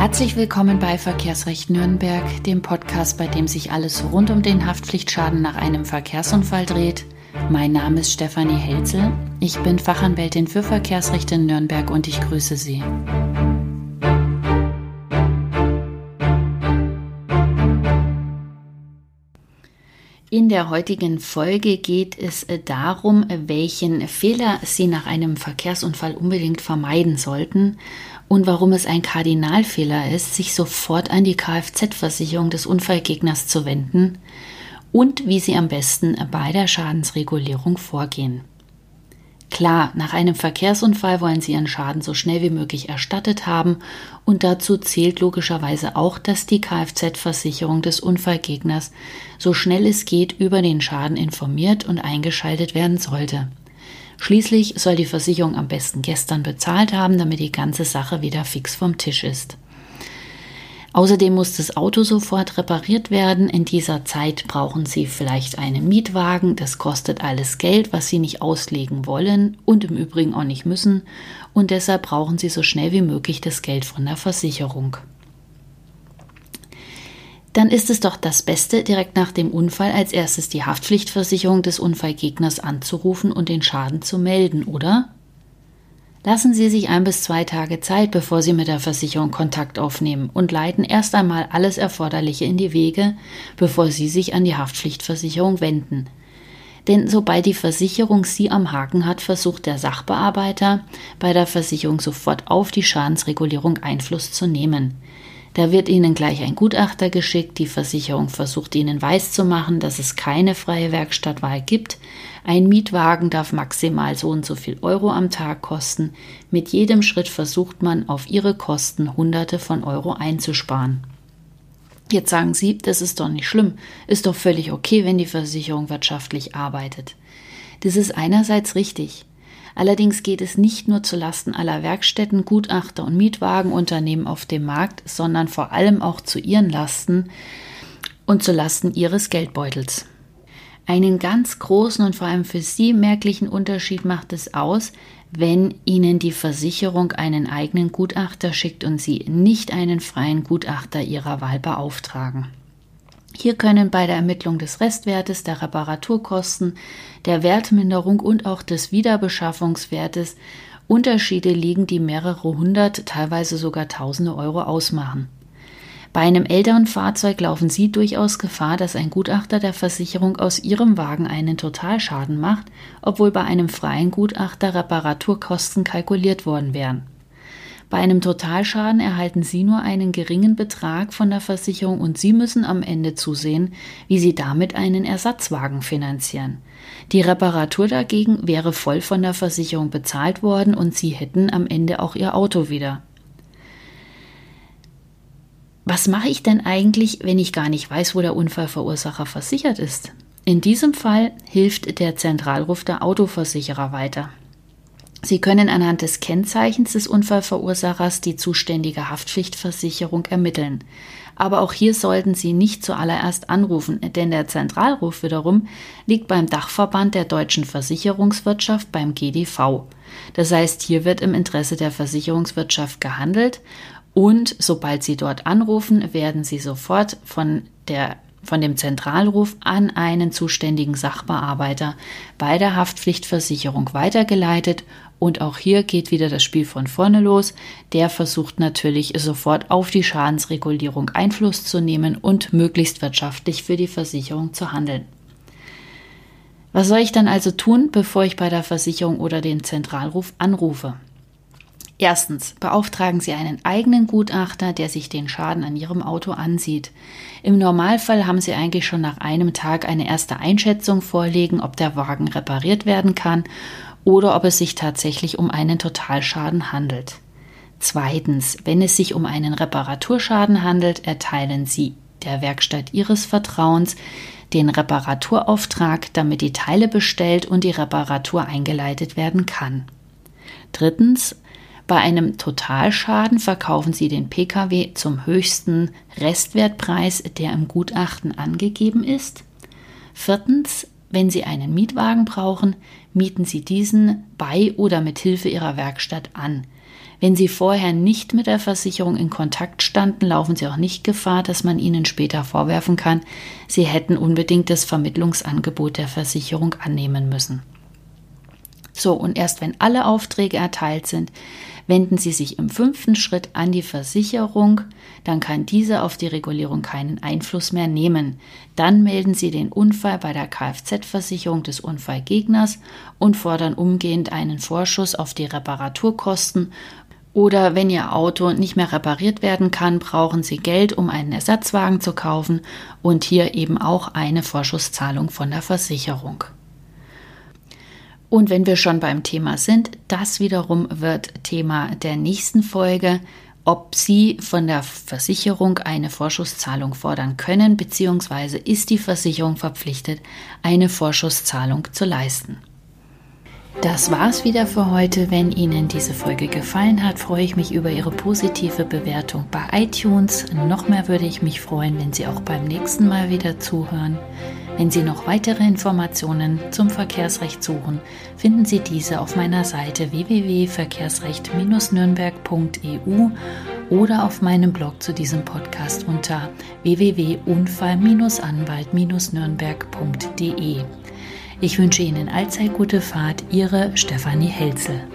Herzlich willkommen bei Verkehrsrecht Nürnberg, dem Podcast, bei dem sich alles rund um den Haftpflichtschaden nach einem Verkehrsunfall dreht. Mein Name ist Stefanie Helzel. Ich bin Fachanwältin für Verkehrsrecht in Nürnberg und ich grüße Sie. In der heutigen Folge geht es äh, darum, welchen Fehler Sie nach einem Verkehrsunfall unbedingt vermeiden sollten und warum es ein Kardinalfehler ist, sich sofort an die Kfz-Versicherung des Unfallgegners zu wenden und wie Sie am besten bei der Schadensregulierung vorgehen. Klar, nach einem Verkehrsunfall wollen Sie Ihren Schaden so schnell wie möglich erstattet haben und dazu zählt logischerweise auch, dass die Kfz-Versicherung des Unfallgegners so schnell es geht über den Schaden informiert und eingeschaltet werden sollte. Schließlich soll die Versicherung am besten gestern bezahlt haben, damit die ganze Sache wieder fix vom Tisch ist. Außerdem muss das Auto sofort repariert werden. In dieser Zeit brauchen Sie vielleicht einen Mietwagen. Das kostet alles Geld, was Sie nicht auslegen wollen und im Übrigen auch nicht müssen. Und deshalb brauchen Sie so schnell wie möglich das Geld von der Versicherung. Dann ist es doch das Beste, direkt nach dem Unfall als erstes die Haftpflichtversicherung des Unfallgegners anzurufen und den Schaden zu melden, oder? Lassen Sie sich ein bis zwei Tage Zeit, bevor Sie mit der Versicherung Kontakt aufnehmen und leiten erst einmal alles Erforderliche in die Wege, bevor Sie sich an die Haftpflichtversicherung wenden. Denn sobald die Versicherung Sie am Haken hat, versucht der Sachbearbeiter bei der Versicherung sofort auf die Schadensregulierung Einfluss zu nehmen. Da wird Ihnen gleich ein Gutachter geschickt, die Versicherung versucht Ihnen weiszumachen, dass es keine freie Werkstattwahl gibt, ein Mietwagen darf maximal so und so viel Euro am Tag kosten, mit jedem Schritt versucht man auf Ihre Kosten Hunderte von Euro einzusparen. Jetzt sagen Sie, das ist doch nicht schlimm, ist doch völlig okay, wenn die Versicherung wirtschaftlich arbeitet. Das ist einerseits richtig. Allerdings geht es nicht nur zu Lasten aller Werkstätten, Gutachter und Mietwagenunternehmen auf dem Markt, sondern vor allem auch zu ihren Lasten und zu Lasten ihres Geldbeutels. Einen ganz großen und vor allem für Sie merklichen Unterschied macht es aus, wenn Ihnen die Versicherung einen eigenen Gutachter schickt und Sie nicht einen freien Gutachter Ihrer Wahl beauftragen. Hier können bei der Ermittlung des Restwertes, der Reparaturkosten, der Wertminderung und auch des Wiederbeschaffungswertes Unterschiede liegen, die mehrere hundert, teilweise sogar tausende Euro ausmachen. Bei einem älteren Fahrzeug laufen Sie durchaus Gefahr, dass ein Gutachter der Versicherung aus Ihrem Wagen einen Totalschaden macht, obwohl bei einem freien Gutachter Reparaturkosten kalkuliert worden wären. Bei einem Totalschaden erhalten Sie nur einen geringen Betrag von der Versicherung und Sie müssen am Ende zusehen, wie Sie damit einen Ersatzwagen finanzieren. Die Reparatur dagegen wäre voll von der Versicherung bezahlt worden und Sie hätten am Ende auch Ihr Auto wieder. Was mache ich denn eigentlich, wenn ich gar nicht weiß, wo der Unfallverursacher versichert ist? In diesem Fall hilft der Zentralruf der Autoversicherer weiter. Sie können anhand des Kennzeichens des Unfallverursachers die zuständige Haftpflichtversicherung ermitteln. Aber auch hier sollten Sie nicht zuallererst anrufen, denn der Zentralruf wiederum liegt beim Dachverband der deutschen Versicherungswirtschaft beim GDV. Das heißt, hier wird im Interesse der Versicherungswirtschaft gehandelt und sobald Sie dort anrufen, werden Sie sofort von der von dem Zentralruf an einen zuständigen Sachbearbeiter bei der Haftpflichtversicherung weitergeleitet und auch hier geht wieder das Spiel von vorne los. Der versucht natürlich sofort auf die Schadensregulierung Einfluss zu nehmen und möglichst wirtschaftlich für die Versicherung zu handeln. Was soll ich dann also tun, bevor ich bei der Versicherung oder den Zentralruf anrufe? Erstens, beauftragen Sie einen eigenen Gutachter, der sich den Schaden an Ihrem Auto ansieht. Im Normalfall haben Sie eigentlich schon nach einem Tag eine erste Einschätzung vorlegen, ob der Wagen repariert werden kann oder ob es sich tatsächlich um einen Totalschaden handelt. Zweitens, wenn es sich um einen Reparaturschaden handelt, erteilen Sie der Werkstatt Ihres Vertrauens den Reparaturauftrag, damit die Teile bestellt und die Reparatur eingeleitet werden kann. Drittens, bei einem Totalschaden verkaufen Sie den Pkw zum höchsten Restwertpreis, der im Gutachten angegeben ist. Viertens, Wenn Sie einen Mietwagen brauchen, mieten Sie diesen bei oder mit Hilfe Ihrer Werkstatt an. Wenn Sie vorher nicht mit der Versicherung in Kontakt standen, laufen Sie auch nicht Gefahr, dass man Ihnen später vorwerfen kann, Sie hätten unbedingt das Vermittlungsangebot der Versicherung annehmen müssen. So, und erst wenn alle Aufträge erteilt sind, wenden Sie sich im fünften Schritt an die Versicherung, dann kann diese auf die Regulierung keinen Einfluss mehr nehmen. Dann melden Sie den Unfall bei der Kfz-Versicherung des Unfallgegners und fordern umgehend einen Vorschuss auf die Reparaturkosten oder wenn Ihr Auto nicht mehr repariert werden kann, brauchen Sie Geld, um einen Ersatzwagen zu kaufen und hier eben auch eine Vorschusszahlung von der Versicherung. Und wenn wir schon beim Thema sind, das wiederum wird Thema der nächsten Folge, ob Sie von der Versicherung eine Vorschusszahlung fordern können, beziehungsweise ist die Versicherung verpflichtet, eine Vorschusszahlung zu leisten. Das war's wieder für heute. Wenn Ihnen diese Folge gefallen hat, freue ich mich über Ihre positive Bewertung bei iTunes. Noch mehr würde ich mich freuen, wenn Sie auch beim nächsten Mal wieder zuhören. Wenn Sie noch weitere Informationen zum Verkehrsrecht suchen, finden Sie diese auf meiner Seite www.verkehrsrecht-nürnberg.eu oder auf meinem Blog zu diesem Podcast unter www.unfall-anwalt-nürnberg.de. Ich wünsche Ihnen allzeit gute Fahrt, Ihre Stefanie Helzel.